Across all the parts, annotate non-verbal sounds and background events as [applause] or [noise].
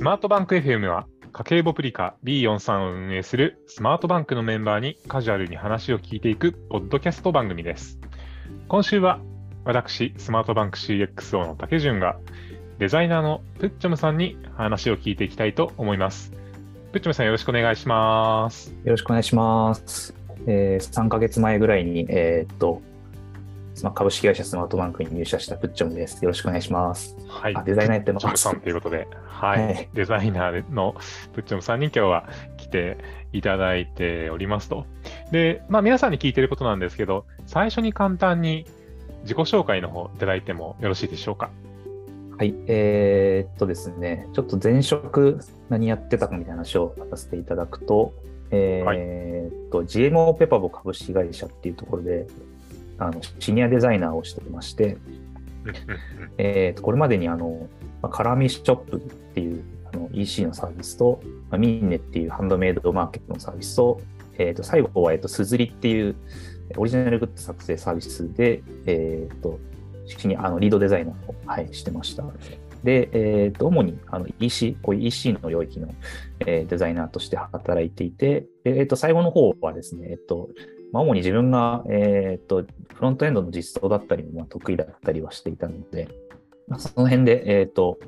スマートバンク FM は家計簿プリカ B43 を運営するスマートバンクのメンバーにカジュアルに話を聞いていくポッドキャスト番組です。今週は私、スマートバンク CXO の竹潤がデザイナーのプッチョムさんに話を聞いていきたいと思います。プッチョムさんよろしくお願いします。よろしくお願いします。えー、3ヶ月前ぐらいに、えーっと、まあ株式会社スマートバンクに入社したプッチョムです。よろしくお願いします。はい。あデザイナーやってますさんということで、はい。はいデザイナーのプッチョムさんに今日は来ていただいておりますと。で、まあ皆さんに聞いていることなんですけど、最初に簡単に自己紹介の方いただいてもよろしいでしょうか？はい。えーっとですね、ちょっと前職何やってたかみたいな話をさせていただくと、えーっと、GMO ペパボ株式会社っていうところで、あのシニアデザイナーをしてまして、えー、とこれまでにあの、まあ、カラミショップっていうあの EC のサービスと、まあ、ミンネっていうハンドメイドマーケットのサービスと、えー、と最後は、えー、とスズリっていうオリジナルグッズ作成サービスで、えー、とシニアあのリードデザイナーを、はい、してました。で、えー、と主にあの EC、こういう EC の領域の、えーデザイナーとして働いていて、でえー、と最後の方はですね、えっ、とまあ、主に自分が、えー、とフロントエンドの実装だったりもまあ得意だったりはしていたので、まあ、その辺で、えっ、と、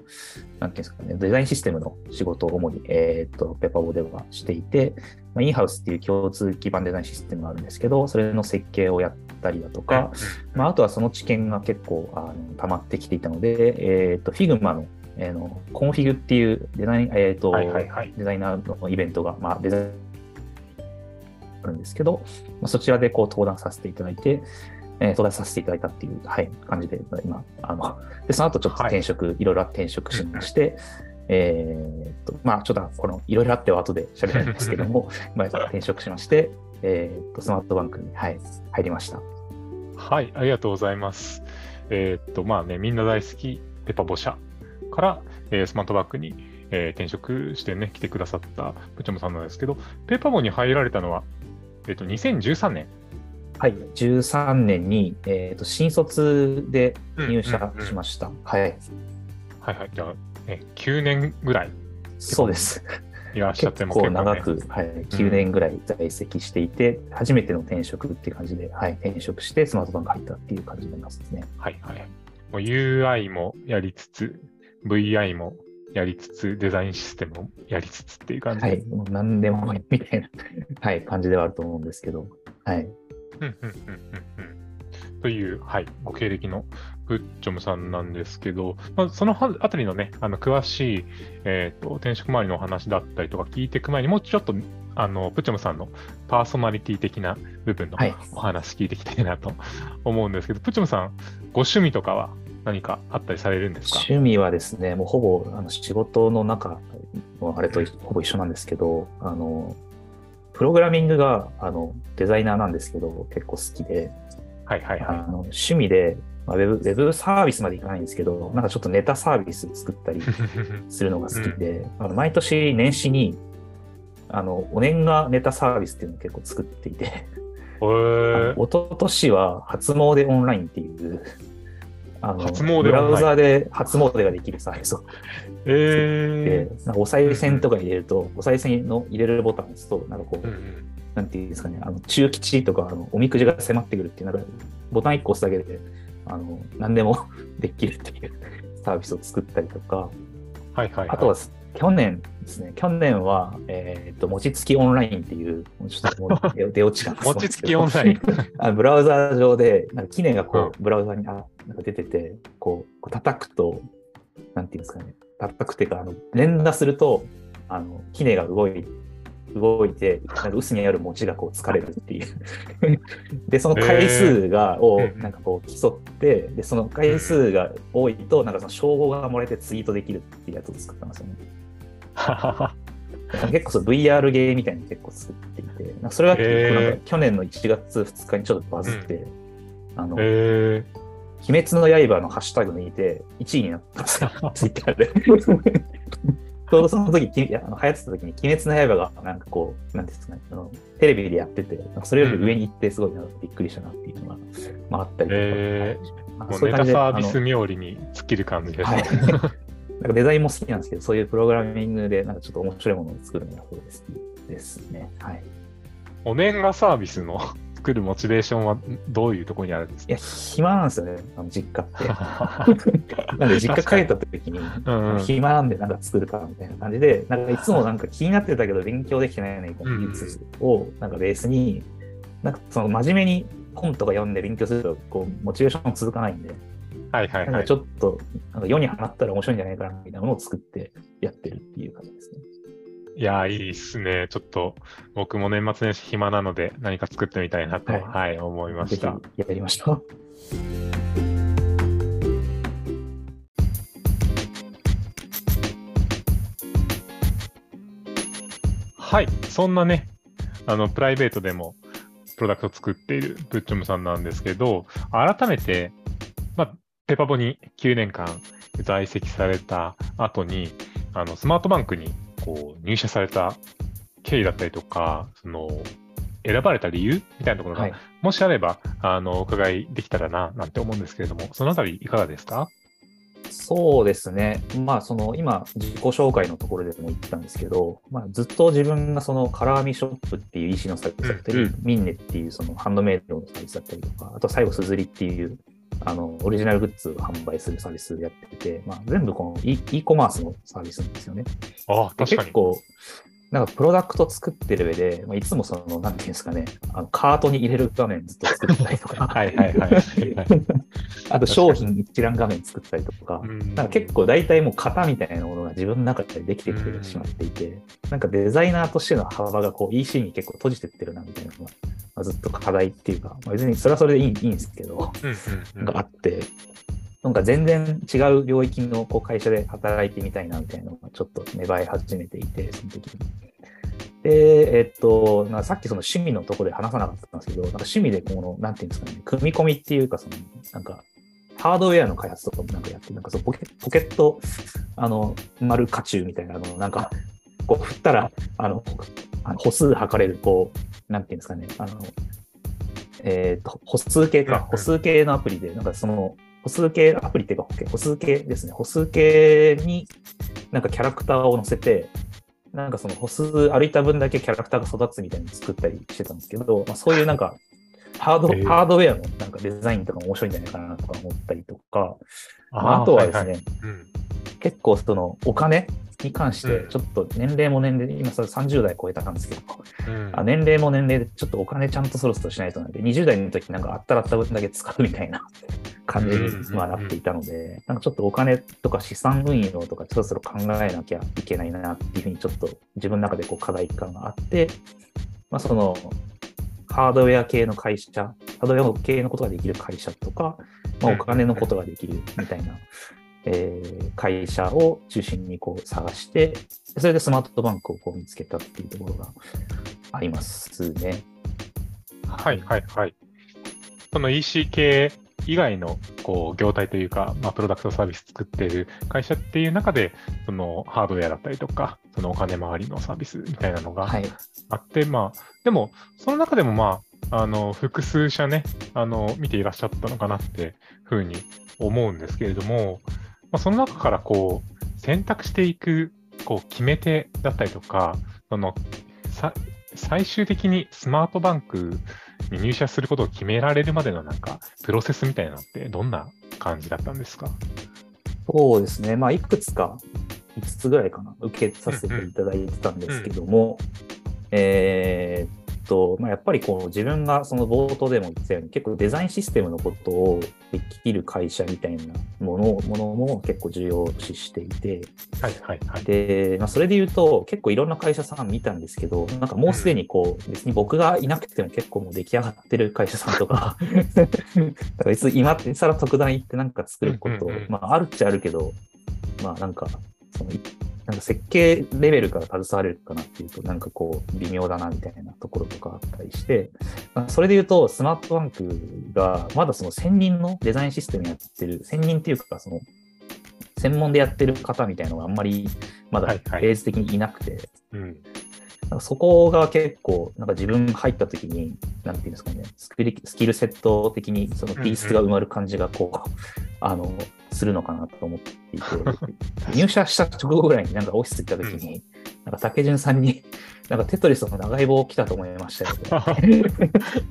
なんていうんですかね、デザインシステムの仕事を主に、えっ、と、ペパボではしていて、まあ、 Inhouse っていう共通基盤デザインシステムがあるんですけど、それの設計をやったりだとか、まあ、あとはその知見が結構あの溜まってきていたので、えっ、と、Figma の、えーの Config っていうデザイン、えっ、と、はいはいはい。デザイナーのイベントが、まあ、デザインあるんですけど、まあ、そちらでこう登壇させていただいて、えー登壇させていただいたっていう、はい、感じで、今、あの、で、その後ちょっと転職、い、ろいろ転職しまして、えーっと、まあ、ちょっとこの、いろいろあっては後で喋るんですけども、まあ、転職しまして、えーっと、スマートバンクに、はい、入りました。はい、ありがとうございます。えーっと、まあね、みんな大好きペパボ社から、えースマートバックに、えー転職してね、来てくださったプチョムさんなんですけど、ペパボに入られたのは、えーっと、2013年。はい、13年に、えーっと、新卒で入社しましした。はい、はいはい。じゃあ、ね、9年ぐらいそうです。いらっしゃって結構もね長く、はい、9年ぐらい在籍していて、初めての転職っていう感じで、はい、転職してスマートバンク入ったっていう感じになりますね。はいはい。もう UI もやりつつ、VI もやりつつ、デザインシステムもやりつつっていう感じで。はい、もう何でもみたいな、はい、感じではあると思うんですけど、はい。うんうんうんうんうん。という、はい、ご経歴のプッチョムさんなんですけど、まあ、そのあたりのね、あの詳しい、えーと転職周りのお話だったりとか聞いていく前に、もうちょっとあのプッチョムさんのパーソナリティ的な部分のはい。お話聞いていきたいなと思うんですけど、プッチョムさん、ご趣味とかは？何かあったりされるんですか？趣味はですね、もうほぼあの仕事の中のあれとほぼ一緒なんですけど、あの、プログラミングがあのデザイナーなんですけど、結構好きで、はいはいあはの趣味で、まあ、ウェブウェブサービスまでいかないんですけど、なんかちょっとネタサービス作ったりい。[laughs] するのが好きで、あの毎年年始に、あの、お年賀ネタサービスっていうのを結構作っていて、へあーの一昨年は初詣オンラインっていう、あの初詣ブラウザで初詣ができるサービスをえで、なんかお賽銭とか入れると、お賽銭の入れるボタンを押すと、なんかこう、ーうんうん。なんていうんですかね、あの中吉とかあのおみくじが迫ってくるっていう、なんかボタン1個押すだけで、あの何でも [laughs] できるっていうサービスを作ったりとか、はいはいはい。あとは去年ですね、去年は、えっ、と、餅つきオンラインっていう、ちょっともう出 [laughs] 出落ち感餅つきオンライン。[laughs] あブラウザ上で、なんか記念がこう、ブラウザにあなんか出てて、こう、こう叩くと、なんていうんですかね、叩くっていうか、あの連打すると、あの、記念が動い動いて、なんか薄にある餅がこう疲れるっていう。[laughs] で、その回数が、をうんなんかこう競って、で、その回数が多いと、なんかその称号がもらえてツイートできるっていうやつを作ったんですよね。[laughs] 結構そう VR ゲーみたいに結構作っていて、なんかそれが結構なんへか去年の1月2日にちょっとバズって、あの、え鬼滅の刃のハッシュタグ抜いて1位になったんですよ、[laughs] ツイッターで。[laughs] ちょうどその時、きあの流行ってた時に鬼滅の刃がなんかこう、なんですかね、あのテレビでやってて、それより上に行ってすごいなびっくりしたなっていうのが、まあ、あったりとか。へーあもうネタそういう感じでサービス冥利に尽きる感じですはねい。なんかデザインも好きなんですけど、そういうプログラミングでなんかちょっと面白いものを作るのが好きですね。はい。お年賀サービスの [laughs] 作るモチベーションはどういうところにあるんですか？いや、暇なんですよね、あの実家って。[laughs] なんで実家帰った時に、うんうん、暇なんでなんか作るかみたいな感じで、なんかいつもなんか気になってたけど勉強できてないの技術をなんかベースに、なんかその真面目に本とか読んで勉強すると、こう、モチベーション続かないんで、はいはい、はい、なんかちょっと、なんか世に放ったら面白いんじゃないかなみたいなものを作ってやってるっていう感じですね。いやいいっすね。ちょっと、僕も年末年始暇なので、何か作ってみたいなと、はい、はい、思いました。やりました。はい、そんなね、あの、プライベートでも、プロダクトを作っているブッチョムさんなんですけど、改めて、まあ、ペパボに9年間在籍された後に、あの、スマートバンクにこう入社された経緯だったりとか、その選ばれた理由みたいなところが、はい、もしあればあのお伺いできたらななんて思うんですけれども、そのあたりいかがですか？そうですね、まあ、その今、自己紹介のところでも言ってたんですけど、まあ、ずっと自分がそのカラーミショップっていう EC のサービスだったり、うん。うん、ミンネっていうそのハンドメイドのサービスだったりとか、あと最後、すずりっていうあのオリジナルグッズを販売するサービスやってて、まあ、全部この e e コマースのサービスなんですよね。ああ、確かに。結構、なんかプロダクト作ってる上で、まあ、いつもその、なんていうんですかね、あのカートに入れる画面ずっと作ったりとか、[laughs] はいはいはい。[laughs] あと商品一覧画面作ったりとか、なんか結構大体もう型みたいなものが自分の中でできてきてしまっていて、なんかデザイナーとしての幅がこう EC に結構閉じてってるなみたいなのが、まあ、ずっと課題っていうか、まあ、別にそれはそれでいいいいんですけど、があって、なんか全然違う領域のこう会社で働いてみたいなみたいなのがちょっと芽生え始めていて、その時に。で、えっと、なさっきその趣味のところで話さなかったんですけど、なんか趣味でこの、なんていうんですかね、組み込みっていうか、その、なんか、ハードウェアの開発とかもなんかやって、なんかそのポケポケット、あの、丸カチューみたいなのを、なんか、こう振ったら、あの、歩数測れる、こう、なんていうんですかね、あの、えっ、ー、と、歩数計か、歩数計のアプリで、なんかその、歩数計アプリっていうか、歩数計ですね。歩数計になんかキャラクターを載せて、なんかその歩数歩いた分だけキャラクターが育つみたいに作ったりしてたんですけど、まあ、そういうなんかハード、えー、ハードウェアのなんかデザインとかも面白いんじゃないかなとか思ったりとか、ああとはですね、はいはい。うん、結構そのお金に関して、ちょっと年齢も年齢、今それ30代超えたんですけど、うん、あ年齢も年齢でちょっとお金ちゃんとそろそろしないとなんで、20代の時なんかあったらあった分だけ使うみたいな感じに、まあ、なっていたので、なんかちょっとお金とか資産運用とかそろそろ考えなきゃいけないなっていうふうにちょっと自分の中でこう課題感があって、まあ、そのハードウェア系の会社、ハードウェア系のことができる会社とか、まあ、お金のことができるみたいなえー、会社を中心にこう探して、それでスマートバンクをこう見つけたっていうところがありますね。はいはいはい。その EC 系以外のこう業態というか、まあ、プロダクトサービス作っている会社っていう中で、そのハードウェアだったりとか、そのお金回りのサービスみたいなのがあって、はい、まあ、でも、その中でもまあ、あの複数社ね、あの見ていらっしゃったのかなってふうに思うんですけれども、まあ、その中からこう選択していくこう決め手だったりとか、その最終的にスマートバンクに入社することを決められるまでのなんかプロセスみたいなのってどんな感じだったんですか？そうですね、まあ、いくつか、5つぐらいかな、受けさせていただいてたんですけども、うんうん、えー、と、まあ、やっぱりこう自分がその冒頭でも言ったように結構デザインシステムのことをできる会社みたいなものものも結構重要視していて、はいはいはい、で、まあ、それで言うと結構いろんな会社さん見たんですけどなんかもうすでにこう、別に僕がいなくても結構もう出来上がってる会社さんとか [laughs] だから別に今更特段行ってなんか作ること、まあ、あるっちゃあるけどまあなんかそのなんか設計レベルから携われるかなっていうと、なんかこう、微妙だなみたいなところとかあったりして、まあ、それで言うと、スマートバンクが、まだその専任のデザインシステムやってる、専任っていうか、その、専門でやってる方みたいなのがあんまりまだベース的にいなくて、はいはいうん、なんかそこが結構、なんか自分入った時に、なんていうんですかね、スキルセット的にそのピースが埋まる感じがこう、うんうん、あの、するのかなと思っていて、入社した直後ぐらいになんかオフィス行った時に、なんか竹潤さんに、[laughs] なんかテトリスの長い棒来たと思いましたよ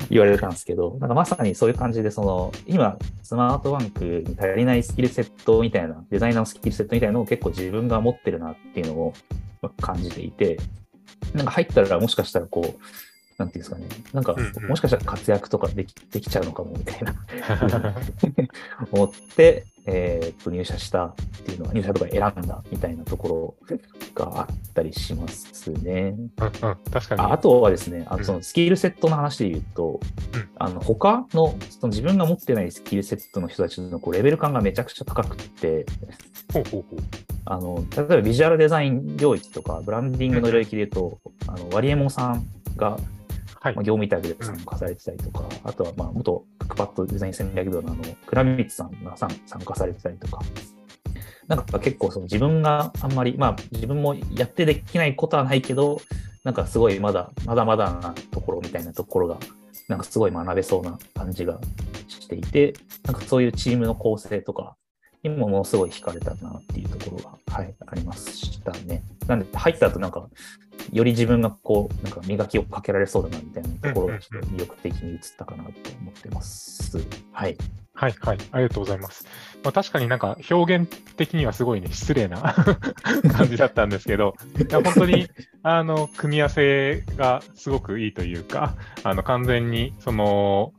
言われたんですけど、なんかまさにそういう感じで、その、今、スマートバンクに足りないスキルセットみたいな、デザイナーのスキルセットみたいなのを結構自分が持ってるなっていうのを感じていて、なんか入ったらもしかしたらこう、なんていうんですかね、なんか、もしかしたら活躍とかできできちゃうのかもみたいな。[laughs] 思って、えー、と入社したっていうのは、入社とか選んだみたいなところがあったりしますね。うんうん、確かに。あ。あとはですね、あのそのスキルセットの話で言うと、うん、あの他のその自分が持ってないスキルセットの人たちのこうレベル感がめちゃくちゃ高くて、ほうほうほう。あの例えばビジュアルデザイン領域とか、ブランディングの領域で言うと、あのワリエモンさんがはい、まあ、業務委託で参加されてたりとか、うん、あとはまあ元クックパッドデザイン戦略部のあの倉光さんが参加されてたりとか、なんか結構その自分があんまり、まあ自分もやってできないことはないけど、なんかすごいまだ、まだまだなところみたいなところが、なんかすごい学べそうな感じがしていて、なんかそういうチームの構成とかにもものすごい惹かれたなっていうところが、はい、ありましたね。なんで入った後なんか、より自分がこう、なんか磨きをかけられそうだなみたいなところがちょっと魅力的に映ったかなと思ってます。はい。はい、はい、ありがとうございます。まあ、確かになんか表現的にはすごいね、失礼な [laughs] 感じだったんですけど、いや本当にあの組み合わせがすごくいいというか、あの完全にその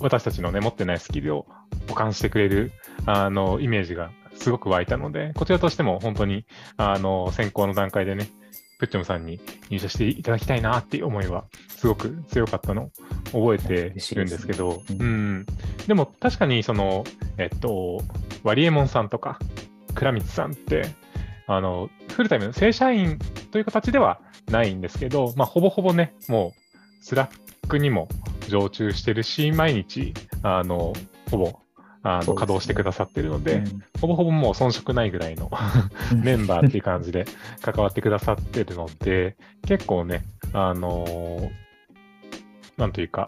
私たちのね、持ってないスキルを保管してくれるあのイメージがすごく湧いたので、こちらとしても本当にあの先行の段階でね、 putchom さんに入社していただきたいなっていう思いはすごく強かったのを覚えてるんですけど、でね、うん、でも確かにその、えっと、ワリエモンさんとか、倉光さんって、あの、フルタイムの正社員という形ではないんですけど、まあ、ほぼほぼね、もう、 Slack にも常駐してるし、毎日、あの、ほぼあの、稼働してくださってるので、うん、ほぼほぼもう遜色ないぐらいの [laughs] メンバーっていう感じで関わってくださってるので、結構ね、あのー、なんというか、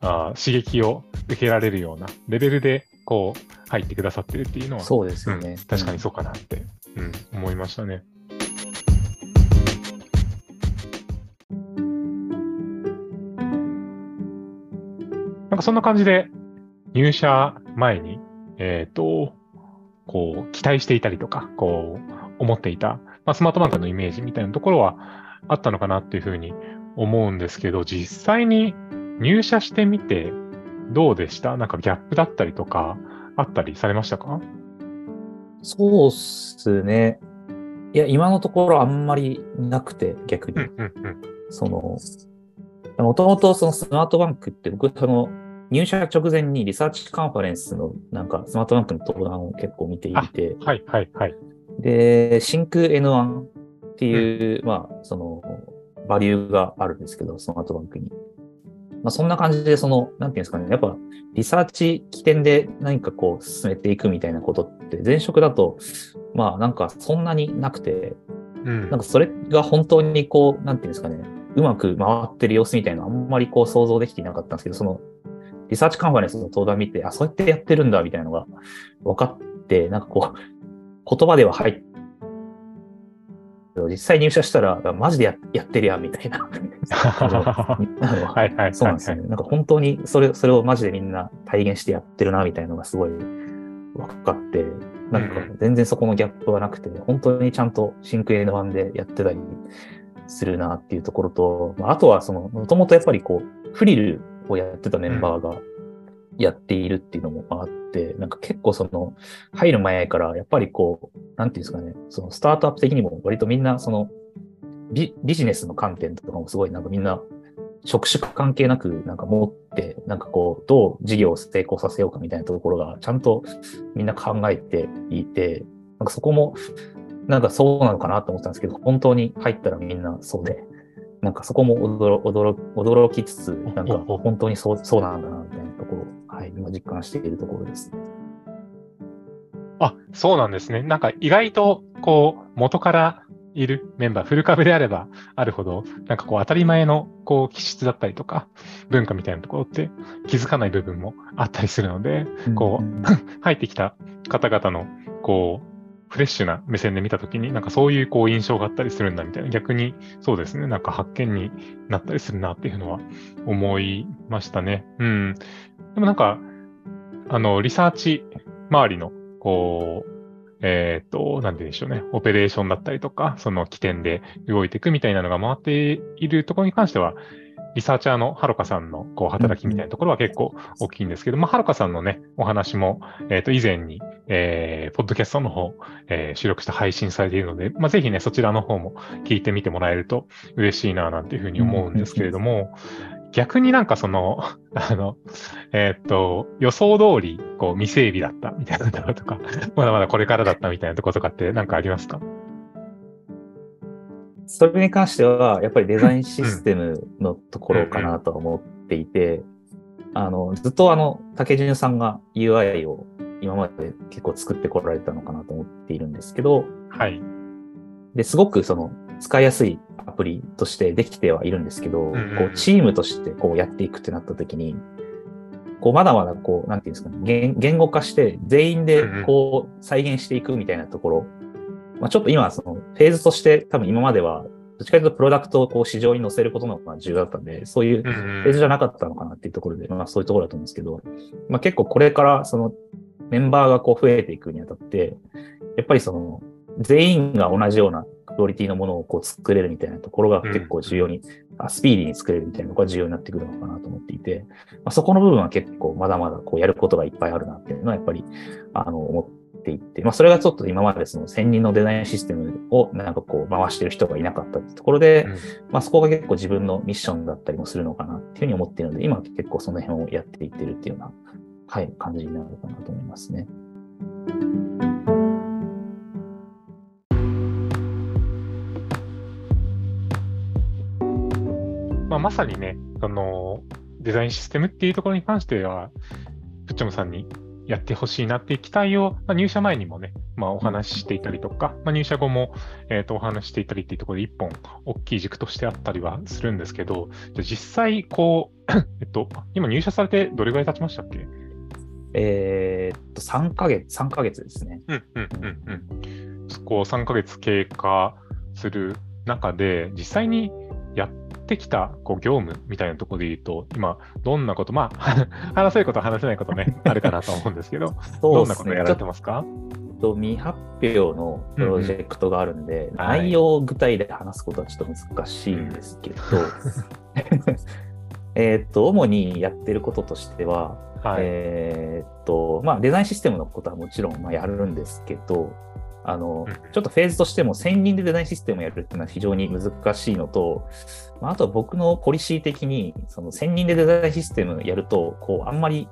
あ刺激を受けられるようなレベルで、こう、入ってくださってるっていうのは、そうですよね、うん、確かにそうかなって、うん、思いましたね。なんかそんな感じで、入社前に、えっ、ー、と、こう、期待していたりとか、こう、思っていた、まあ、スマートバンクのイメージみたいなところはあったのかなっていうふうに思うんですけど、実際に入社してみてどうでした？なんかギャップだったりとか、あったりされましたか？そうっすね。いや、今のところあんまりなくて、逆に。その、もともとそのスマートバンクって僕、その、入社直前に Research Conference のなんかスマートバンクの登壇を結構見ていて、はいはいはい。で、 Think N1 っていう、うん、まあ、その、バリューがあるんですけど、スマートバンクに。まあ、そんな感じで、その、なんていうんですかね、やっぱ、リサーチ起点で何かこう進めていくみたいなことって、前職だと、まあ、なんかそんなになくて、うん、なんかそれが本当にこう、なんていうんですかね、うまく回ってる様子みたいなのあんまりこう想像できていなかったんですけど、そのリサーチカンファレンスの登壇見て、あ、そうやってやってるんだみたいなのが分かって、なんかこう、言葉では入って、実際入社したら、マジでややってるやんみたいな。はいはい。そうなんですよね。なんか本当にそれ、それをマジでみんな体現してやってるなみたいなのがすごい分かって、なんか全然そこのギャップはなくて、本当にちゃんと真空の版でやってたりするなっていうところと、あとはその、もともとやっぱりこう、フリルをやってたメンバーがやっているっていうのもあって、なんか結構その、入る前からやっぱりこう、なんていうんですかね、そのスタートアップ的にも割とみんなそのビ、ビジネスの観点とかもすごいなんかみんな職種関係なくなんか持って、なんかこう、どう事業を成功させようかみたいなところがちゃんとみんな考えていて、なんかそこもなんかそうなのかなと思ったんですけど、本当に入ったらみんなそうで、なんかそこも驚驚驚きつつ、なんか本当にそうそうなんだな、みたいなところ、はい、今実感しているところですね。あ、そうなんですね。なんか意外と、こう、元からいるメンバー、フル株であればあるほど、なんかこう当たり前のこう気質だったりとか、文化みたいなところって気づかない部分もあったりするので、こう、[laughs] 入ってきた方々の、こう、フレッシュな目線で見たときに、なんかそういうこう印象があったりするんだみたいな、逆にそうですね、なんか発見になったりするなっていうのは思いましたね。うん。でもなんか、あの、リサーチ周りの、こう、えっ、ー、と、なんて言うんでしょうね、オペレーションだったりとか、その起点で動いていくみたいなのが回っているところに関しては、リサーチャーのはるかさんのこう働きみたいなところは結構大きいんですけど、まあ、はるかさんのね、お話も、えっ、ー、と、以前に、えー、ポッドキャストの方、えー、収録して配信されているので、まあ、ぜひね、そちらの方も聞いてみてもらえると嬉しいな、なんていうふうに思うんですけれども、逆になんかその、[laughs] あの、えー、っと、予想通り、こう、未整備だったみたいなところとか、[laughs] まだまだこれからだったみたいなところとかってなんかありますか？それに関しては、やっぱりデザインシステムのところかなと思っていて、あの、ずっとあの、竹潤さんが UI を今まで結構作ってこられたのかなと思っているんですけど、はい。で、すごくその、使いやすいアプリとしてできてはいるんですけど、うんうん、こう、チームとしてこうやっていくってなった時に、こう、まだまだこう、なんていうんですかね、言言語化して全員でこう、再現していくみたいなところまあ、ちょっと今、そのフェーズとして多分今までは、どっちかというとプロダクトをこう市場に載せることの方が重要だったんで、そういうフェーズじゃなかったのかなっていうところで、まあそういうところだと思うんですけど、まあ結構これからそのメンバーがこう増えていくにあたって、やっぱりその全員が同じようなクオリティのものをこう作れるみたいなところが結構重要に、うん、スピーディーに作れるみたいなのが重要になってくるのかなと思っていて、まあ、そこの部分は結構まだまだこうやることがいっぱいあるなっていうのはやっぱりあの思っていって、まあ、それがちょっと今までその専任のデザインシステムをなんかこう回してる人がいなかったってところで、うん、まあ、そこが結構自分のミッションだったりもするのかなっていうふうに思っているので、今結構その辺をやっていってるっていうような、はい、感じになるかなと思いますね。まあ、まさにね、そのデザインシステムっていうところに関しては、プッチョムさんにやってほしいなっていう期待を、まあ、入社前にもね、まあ、お話ししていたりとか、まあ、入社後も、えー、とお話ししていたりっていうところで一本大きい軸としてあったりはするんですけど、じゃ実際、こう、[coughs] えっと、今入社されてどれぐらい経ちましたっけ？えー、っと、3ヶ月、3ヶ月ですね。うんうんうんうん。こう3ヶ月経過する中で、実際にやっってきたこう業務みたいなところで言うと、今、どんなこと、まあ、[laughs] 話せること、話せないことね、[laughs] あるかなと思うんですけど、どんなことやられてますか？と未発表のプロジェクトがあるんで、うんうん、内容を具体で話すことはちょっと難しいんですけど、[laughs] えっと、主にやってることとしては、はい、えっと、まあ、デザインシステムのことはもちろんまあやるんですけど、あの、ちょっとフェーズとしても専任でデザインシステムをやるっていうのは非常に難しいのと、まあ、あとは僕のポリシー的に、その専任でデザインシステムやると、こう、あんまり、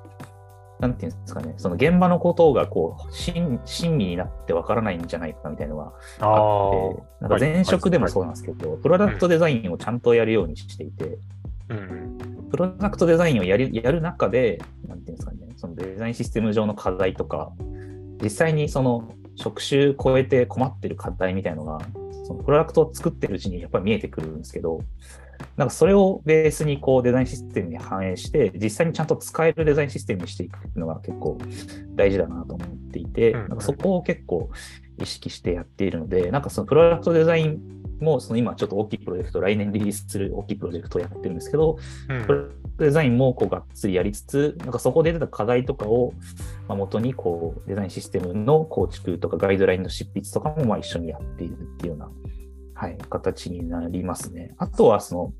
なんていうんですかね、その現場のことがこう、親身になってわからないんじゃないかみたいなのがあって、なんか前職でもそうなんですけど、プロダクトデザインをちゃんとやるようにしていて、うん、プロダクトデザインをやりやる中で、なんていうんですかね、そのデザインシステム上の課題とか、実際にその職種超えて困ってる課題みたいのが、そのプロダクトを作ってるうちにやっぱり見えてくるんですけど、なんかそれをベースにこうデザインシステムに反映して、実際にちゃんと使えるデザインシステムにしていくっていうのが結構大事だなと思っていて、なんかそこを結構意識してやっているので、なんかそのプロダクトデザインもその今ちょっと大きいプロジェクト、来年リリースする大きいプロジェクトをやってるんですけど、うん、プロデザインもこうがっつりやりつつ、なんかそこで出た課題とかを元にこうデザインシステムの構築とかガイドラインの執筆とかもまあ一緒にやっているっていうような、はい、形になりますね。あとはその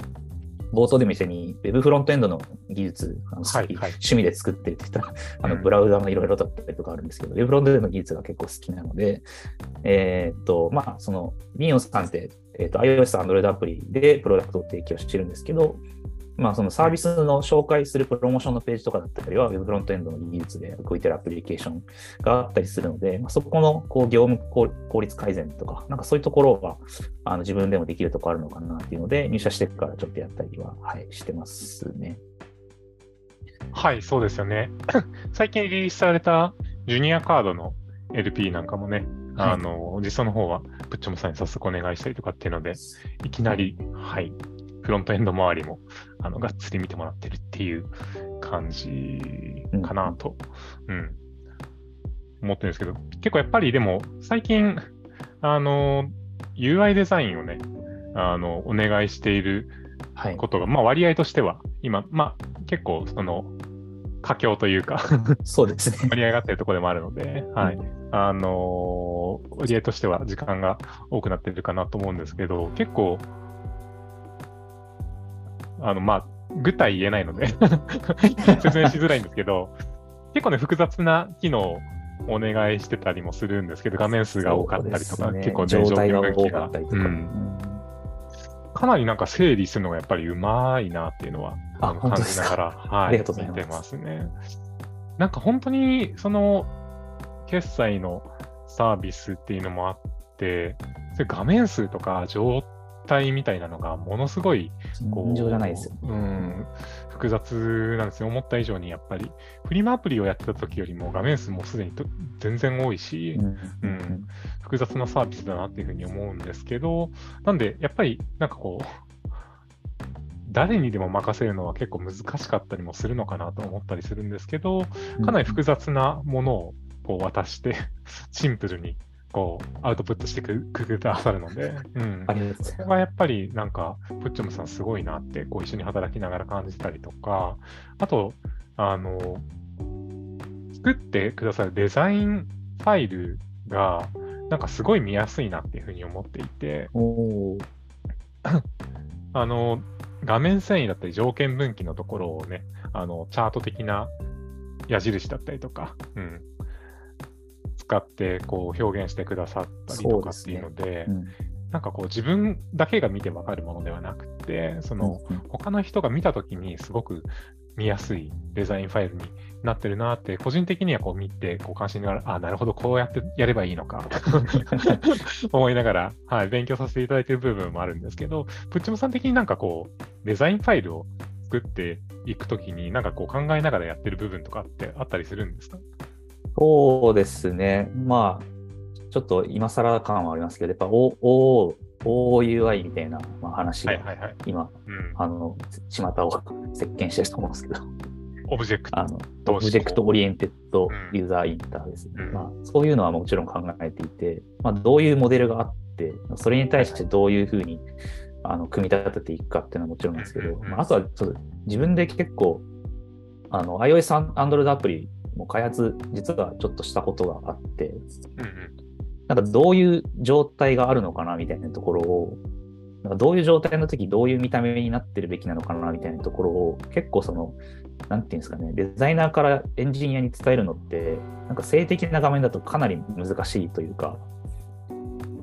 冒頭でも一緒に Web フロントエンドの技術、あのはいはい、趣味で作ってるって言ったら、あのブラウザのいろいろだったりとかあるんですけど、うん、Web フロントエンドの技術が結構好きなので、えー、っと、まあ、その、ミオンさんって、えー、っと、iOS、Android アプリでプロダクトを提供してるんですけど、まあ、そのサービスの紹介するプロモーションのページとかだったりは、Web フロントエンドの技術で動いてるアプリケーションがあったりするので、まあ、そこのこう業務効率改善とか、なんかそういうところがあの自分でもできるところあるのかなっていうので、入社してからちょっとやったりは、はい、してますね。はい、そうですよね。[coughs] 最近リリースされたジュニアカードの LP なんかもね、あの、実装の方は、プッチョムさんに早速お願いしたりとかっていうので、いきなり、はい、フロントエンド周りも、あの、がっつり見てもらってるっていう感じかなと。うん。思ってるんですけど、結構やっぱりでも最近、あの、UI デザインをね、あの、お願いしているはい。ことが、まあ割合としては、今、まあ結構その、佳境というかそうですね。[laughs] 盛り上がってるところでもあるので、はい。あのー割合としては時間が多くなってるかなと思うんですけど、結構、あの、まあ、具体言えないので [laughs] 説明しづらいんですけど、結構ね、複雑な機能をお願いしてたりもするんですけど、画面数が多かったりとか、ね。結構ね、状態が多かったりとか。ううん。んかなりなんか整理するのがやっぱりうまいなっていうのはああの感じながら、はい、見てますね。なんか本当にその決済のサービスっていうのもあって、それ画面数とか状態みたいなのがものすごいこう尋常じゃないですよ。うん、複雑なんですよ。思った以上にやっぱり、フリマアプリをやってた時よりも画面数もすでにと全然多いし、うんうん複雑なサービスだなっていうふうに思うんですけど、なんで、やっぱり、なんかこう、誰にでも任せるのは結構難しかったりもするのかなと思ったりするんですけど、かなり複雑なものをこう渡して、シンプルにこうアウトプットしてくくださるので、うん。あ、りがとうございそこがやっぱりなんか、プッチョムさんすごいなって、こう一緒に働きながら感じたりとか、あと、あの、作ってくださるデザインファイルが、なんかすごい見やすいなっていうふうに思っていて、[coughs] あの、画面遷移だったり条件分岐のところをね、あの、チャート的な矢印だったりとか、うん、使ってこう表現してくださったりとかっていうので、うん。なんかこう自分だけが見てわかるものではなくて、そのうん他の人が見たときにすごく見やすいデザインファイルになってるなって、個人的にはこう見て、こう関心ながら、あ、なるほど、こうやってやればいいのか、[laughs] 思いながら、はい、勉強させていただいている部分もあるんですけど、putchom さん的になんかこう、デザインファイルを作っていくときに、なんかこう考えながらやってる部分とかってあったりするんですか？そうですね。まあ、ちょっと今更感はありますけど、やっぱ O- O- OUI みたいなまあ話がはいはいはい。今、うん。あの、巷を席巻してると思うんですけど、 object。あの、 object oriented うん user inter ですね。うんまあ、そういうのはもちろん考えていて、まあ、どういうモデルがあって、それに対してどういうふうにあの組み立てていくかっていうのはもちろんなんですけど、まあ、あとはちょっと自分で結構、あの iOS、Android アプリも開発、実はちょっとしたことがあって、うんうん。なんかどういう状態があるのかなみたいなところを、なんかどういう状態の時どういう見た目になってるべきなのかなみたいなところを結構その、なんていうんですかね、デザイナーからエンジニアに伝えるのって、なんか性的な画面だとかなり難しいというか、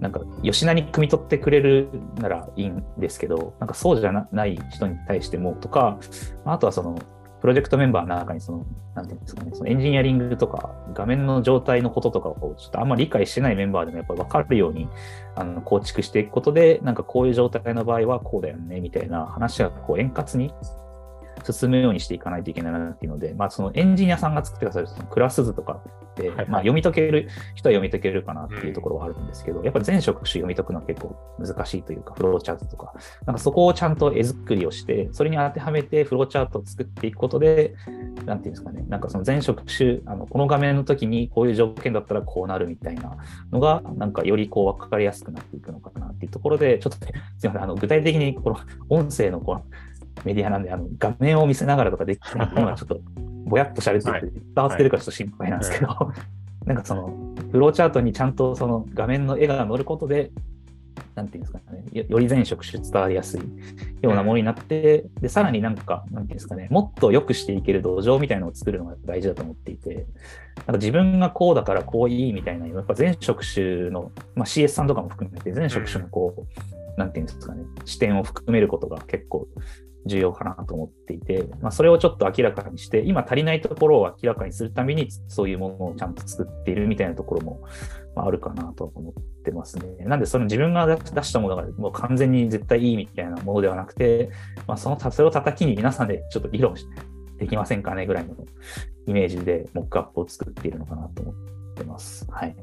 なんか吉田に汲み取ってくれるならいいんですけど、なんかそうじゃなない人に対してもとか、あとはその、プロジェクトメンバーの中にその、なんていうんですかね、そのエンジニアリングとか、画面の状態のこととかをちょっとあんまり理解してないメンバーでもやっぱり分かるようにあの構築していくことで、なんかこういう状態の場合はこうだよね、みたいな話がこう円滑に進むようにしていかないといけないなっていうので、まあそのエンジニアさんが作ってくださるそのクラス図とかって、はいはい。まあ読み解ける人は読み解けるかなっていうところはあるんですけど、やっぱり全職種読み解くのは結構難しいというか、フローチャートとか、なんかそこをちゃんと絵作りをして、それに当てはめてフローチャートを作っていくことで、なんていうんですかね、なんかその全職種、あのこの画面の時にこういう条件だったらこうなるみたいなのが、なんかよりこう分かりやすくなっていくのかなっていうところで、ちょっとね、すみません、あの具体的にこの音声のこのメディアなんで、あの画面を見せながらとかできないんで、今ちょっとぼやっと喋ってて、伝わってるかちょっと心配なんですけど、[laughs] なんかそのフローチャートにちゃんとその画面の絵が載ることで、なんていうんですかね、よより全職種伝わりやすいようなものになって、で、さらになんか、なんていうんですかね、もっと良くしていける土壌みたいなのを作るのが大事だと思っていて、なんか自分がこうだからこういいみたいな、やっぱ全職種の、まあ、CS さんとかも含めて、全職種のこう、なんていうんですかね、視点を含めることが結構重要かなと思っていて、まあ、それをちょっと明らかにして、今足りないところを明らかにするために、そういうものをちゃんと作っているみたいなところも、まあ、あるかなと思ってますね。なんで、その自分が出したものがもう完全に絶対いいみたいなものではなくて、まあ、そのそれを叩きに皆さんでちょっと議論しできませんかねぐらいのイメージでモックアップを作っているのかなと思ってます。はい。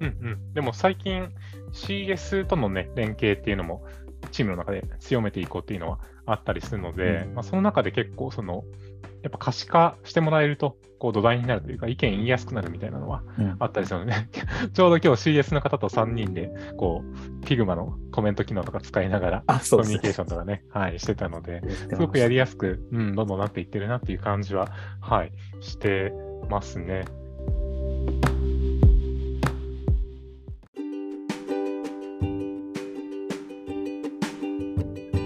うんうん。でも最近 CS とのね、連携っていうのもチームの中で強めていこうっていうのはあったりするので、うん。まあ、その中で結構そのやっぱ可視化してもらえると、こう土台になるというか、意見言いやすくなるみたいなのはあったりするので、ね、[laughs] ちょうど今日 CS の方と3人で、こう、Figma のコメント機能とか使いながら、コミュニケーションとかね、はい、してたので、すごくやりやすく、うん、どんどんなっていってるなっていう感じは、はい、してますね。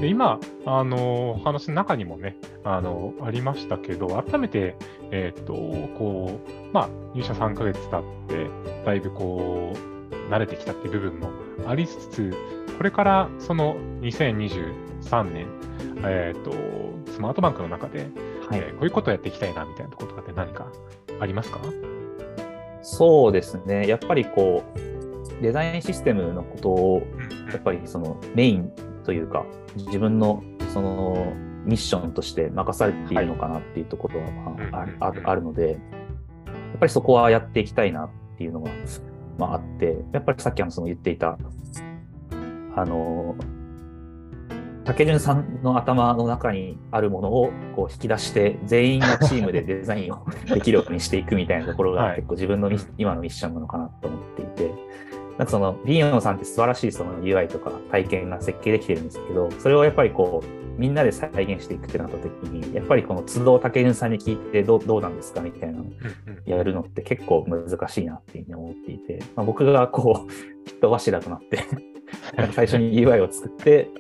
で今、あの話の中にもね、あのありましたけど、改めて、えっ、ー、と、こう、まあ、入社3ヶ月経って、だいぶこう、慣れてきたっていう部分もありつつ、これからその2023年、えっ、ー、と、スマートバンクの中で、はい、えー、こういうことをやっていきたいなみたいなところとかって何かありますか？そうですね。やっぱりこう、デザインシステムのことを、やっぱりそのメインというか、自分のそのミッションとして任されているのかなっていうところは、まあ、るので、やっぱりそこはやっていきたいなっていうのが、まあ、あって、やっぱりさっきあのその言っていた、あの、竹潤さんの頭の中にあるものをこう引き出して、全員がチームでデザインをできるようにしていくみたいなところが結構自分の今のミッションなのかなと思っていて、なんかその、ビーヨンさんって素晴らしいその UI とか体験が設計できてるんですけど、それをやっぱりこう、みんなで再現していくってなった時に、やっぱりこの都度竹潤さんに聞いてどうどうなんですかみたいなのをやるのって結構難しいなっていうふうに思っていて、まあ、僕がこう、人柱となって最初に UI を作って、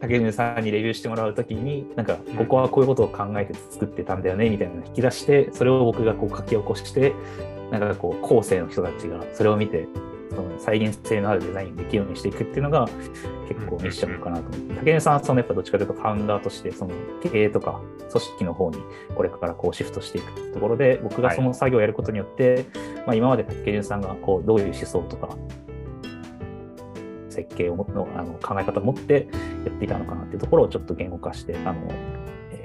竹潤さんにレビューしてもらうときに、なんか、ここはこういうことを考えて作ってたんだよね、みたいなのを引き出して、それを僕がこう書き起こして、なんかこう、後世の人たちがそれを見て、その再現性のあるデザインできるようにしていくっていうのが結構ミッションかなと思って、竹根さんはそのやっぱどっちかというとファウンダーとしてその経営とか組織の方にこれからこうシフトしていくところで僕がその作業をやることによって、はい、まあ、今まで竹根さんがこうどういう思想とか設計をのあの考え方を持ってやっていたのかなっていうところをちょっと言語化してあの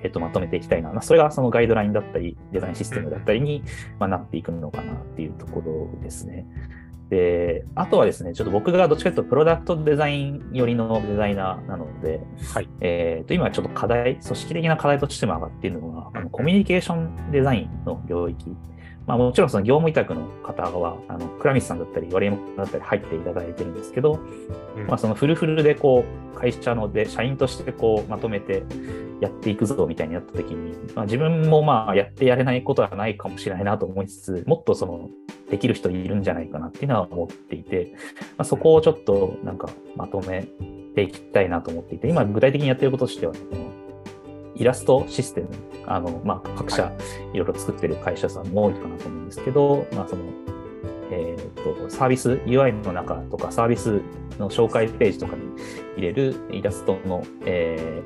えー、とまとめていきたいな、まあ、それがそのガイドラインだったり、デザインシステムだったりに、まあ、なっていくのかなっていうところですね。で、あとはですね、ちょっと僕がどっちかというとプロダクトデザイン寄りのデザイナーなので、はい、えー、と今ちょっと課題、組織的な課題としても上がっているのが、あのコミュニケーションデザインの領域。まあ、もちろんその業務委託の方は、あの、倉光さんだったり、割山だったり入っていただいてるんですけど、うん、まあ、そのフルフルでこう、会社ので、社員としてこう、まとめてやっていくぞみたいになった時に、まあ、自分もまあ、やってやれないことはないかもしれないなと思いつつ、もっとその、できる人いるんじゃないかなっていうのは思っていて、まあ、そこをちょっとなんかまとめていきたいなと思っていて、今具体的にやってることとしては、イラストシステム、あの、まあ、各社いろいろ作ってる会社さんも多いかなと思うんですけど、まあ、その、えっ、ー、と、サービス、UI の中とかサービスの紹介ページとかに入れるイラストの、え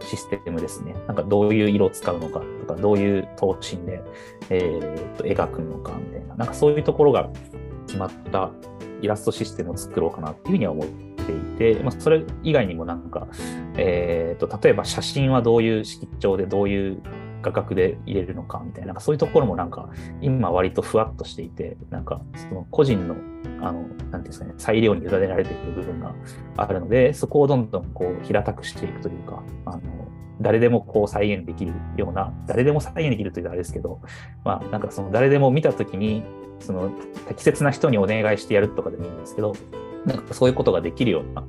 ー、システムですね。なんかどういう色を使うのかとか、どういう頭身で、えー、と描くのかみたいな、なんかそういうところが決まったイラストシステムを作ろうかなっていうふうには思ってていて、まあ、それ以外にもなんか、えー、と例えば写真はどういう色調でどういう画角で入れるのかみたいな、なんかそういうところもなんか今割とふわっとしていて、なんかその個人の、あの、なんていうんですかね、裁量に委ねられている部分があるので、そこをどんどんこう平たくしていくというか、あの、誰でもこう再現できるような、誰でも再現できるというとあれですけど、まあなんかその誰でも見たときに、その適切な人にお願いしてやるとかでもいいんですけど、なんかそういうことができるような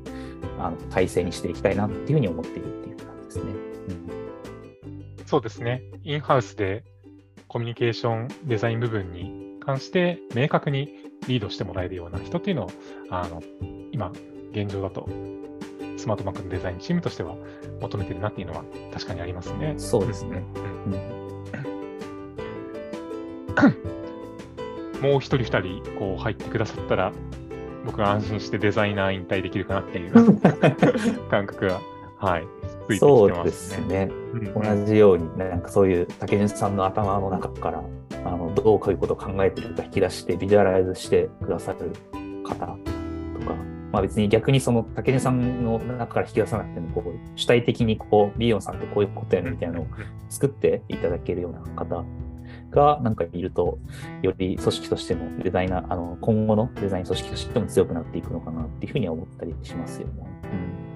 あの体制にしていきたいなっていうふうに思っているっていう感じですね。そうですね。インハウスでコミュニケーションデザイン部分に関して明確にリードしてもらえるような人っていうのを、あの、今、現状だと、スマートバンクのデザインチームとしては求めてるなっていうのは確かにありますね。そうですね。うん、[coughs] もう一人二人こう入ってくださったら、僕が安心してデザイナー引退できるかなっていう [laughs] 感覚が、はい、ついてきてますね。そうですね。同じように、なんかそういう竹内さんの頭の中から、あのどうこういうことを考えてるか引き出して、ビジュアライズしてくださる方とか、まあ別に逆にその竹内さんの中から引き出さなくても、こう主体的にこう、ビヨンさんってこういうことやるみたいなのを作っていただけるような方がなんかいると、より組織としてもデザイナー、あの今後のデザイン組織としても強くなっていくのかなっていうふうには思ったりしますよね。うん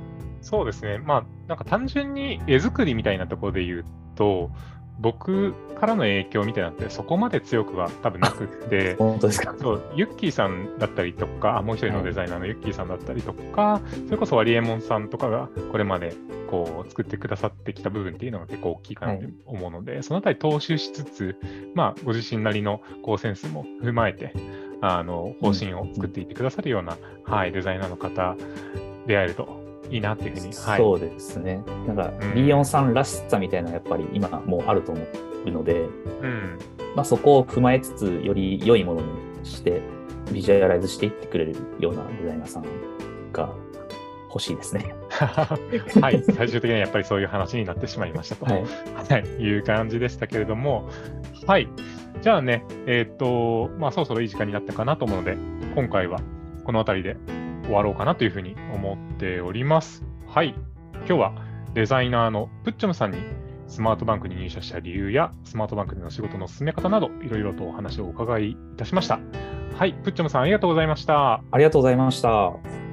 そうですね。まあ、なんか単純に絵作りみたいなところで言うと、僕からの影響みたいなのってそこまで強くは多分なくって、本当ですか？そうユッキーさんだったりとか、あもう一人のデザイナーのユッキーさんだったりとか、それこそワリエモンさんとかがこれまでこう作ってくださってきた部分っていうのが結構大きいかなと思うので、そのあたり踏襲しつつ、まあ、ご自身なりのこうセンスも踏まえて、あの方針を作っていってくださるような、はい、デザイナーの方出会えるといいなっていうふうに、はい、そうですね。なんか、うん B4 さんらしさみたいな、やっぱり今もうあると思うので、うん、まあ、そこを踏まえつつ、より良いものにして、ビジュアライズしていってくれるようなデザイナーさんが欲しいですね。[laughs] はい、最終的にはやっぱりそういう話になってしまいましたと。はい。はい、いう感じでしたけれども、はい。じゃあね、えっ、と、まあ、そろそろいい時間になったかなと思うので、今回はこの辺りで終わろうかなというふうに思っております。はい。今日はデザイナーのプッチョムさんにスマートバンクに入社した理由や、スマートバンクでの仕事の進め方など、いろいろとお話をお伺いいたしました。はい。プッチョムさん、ありがとうございました。ありがとうございました。